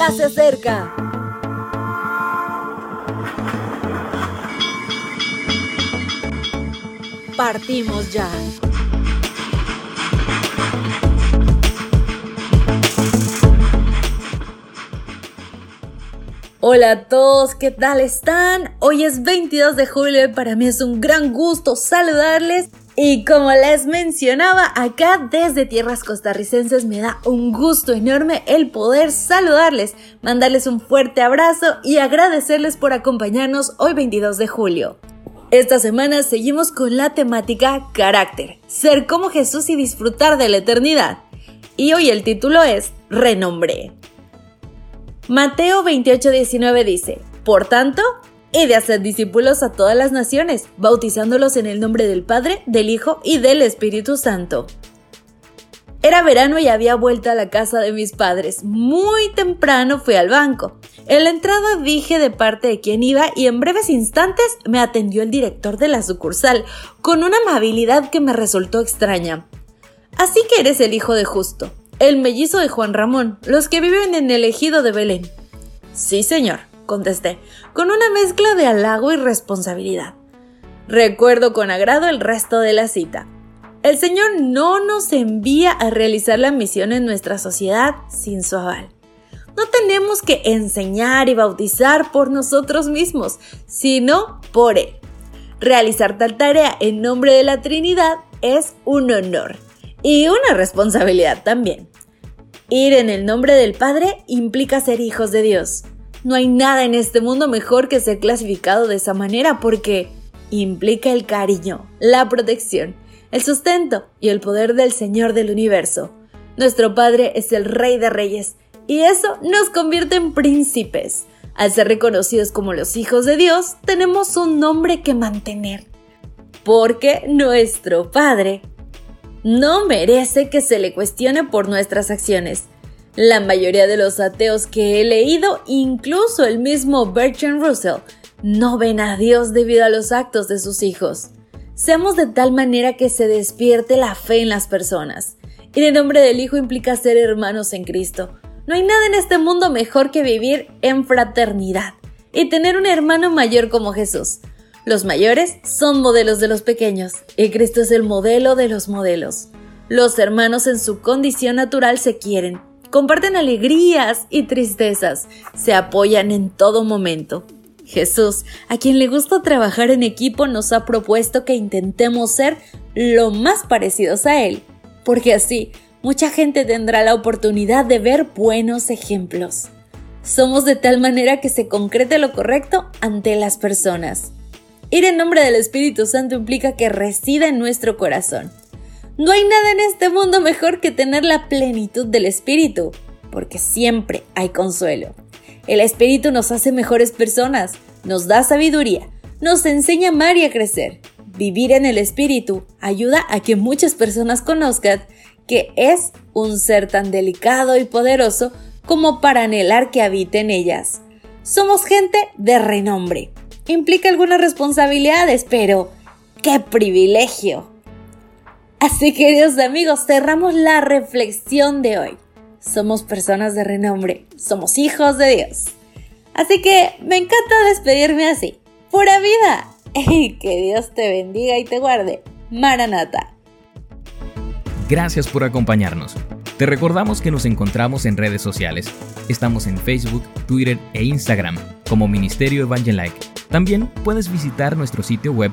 ya se acerca. Partimos ya. Hola a todos, ¿qué tal están? Hoy es 22 de julio y para mí es un gran gusto saludarles. Y como les mencionaba, acá desde tierras costarricenses me da un gusto enorme el poder saludarles, mandarles un fuerte abrazo y agradecerles por acompañarnos hoy 22 de julio. Esta semana seguimos con la temática carácter, ser como Jesús y disfrutar de la eternidad. Y hoy el título es Renombre. Mateo 28:19 dice, Por tanto, he de hacer discípulos a todas las naciones, bautizándolos en el nombre del Padre, del Hijo y del Espíritu Santo. Era verano y había vuelto a la casa de mis padres. Muy temprano fui al banco. En la entrada dije de parte de quién iba y en breves instantes me atendió el director de la sucursal, con una amabilidad que me resultó extraña. Así que eres el hijo de Justo el mellizo de Juan Ramón, los que viven en el ejido de Belén. Sí, señor, contesté, con una mezcla de halago y responsabilidad. Recuerdo con agrado el resto de la cita. El Señor no nos envía a realizar la misión en nuestra sociedad sin su aval. No tenemos que enseñar y bautizar por nosotros mismos, sino por Él. Realizar tal tarea en nombre de la Trinidad es un honor y una responsabilidad también. Ir en el nombre del Padre implica ser hijos de Dios. No hay nada en este mundo mejor que ser clasificado de esa manera porque implica el cariño, la protección, el sustento y el poder del Señor del universo. Nuestro Padre es el Rey de Reyes y eso nos convierte en príncipes. Al ser reconocidos como los hijos de Dios, tenemos un nombre que mantener. Porque nuestro Padre no merece que se le cuestione por nuestras acciones. La mayoría de los ateos que he leído, incluso el mismo Bertrand Russell, no ven a Dios debido a los actos de sus hijos. Seamos de tal manera que se despierte la fe en las personas. Y el nombre del Hijo implica ser hermanos en Cristo. No hay nada en este mundo mejor que vivir en fraternidad y tener un hermano mayor como Jesús. Los mayores son modelos de los pequeños y Cristo es el modelo de los modelos. Los hermanos en su condición natural se quieren, comparten alegrías y tristezas, se apoyan en todo momento. Jesús, a quien le gusta trabajar en equipo, nos ha propuesto que intentemos ser lo más parecidos a Él, porque así mucha gente tendrá la oportunidad de ver buenos ejemplos. Somos de tal manera que se concrete lo correcto ante las personas. Ir en nombre del Espíritu Santo implica que resida en nuestro corazón. No hay nada en este mundo mejor que tener la plenitud del Espíritu, porque siempre hay consuelo. El Espíritu nos hace mejores personas, nos da sabiduría, nos enseña a amar y a crecer. Vivir en el Espíritu ayuda a que muchas personas conozcan que es un ser tan delicado y poderoso como para anhelar que habite en ellas. Somos gente de renombre, implica algunas responsabilidades, pero ¡qué privilegio! Así queridos amigos, cerramos la reflexión de hoy. Somos personas de renombre, somos hijos de Dios. Así que me encanta despedirme así. ¡Pura vida! Y que Dios te bendiga y te guarde. Maranata. Gracias por acompañarnos. Te recordamos que nos encontramos en redes sociales. Estamos en Facebook, Twitter e Instagram como Ministerio Evangelike. También puedes visitar nuestro sitio web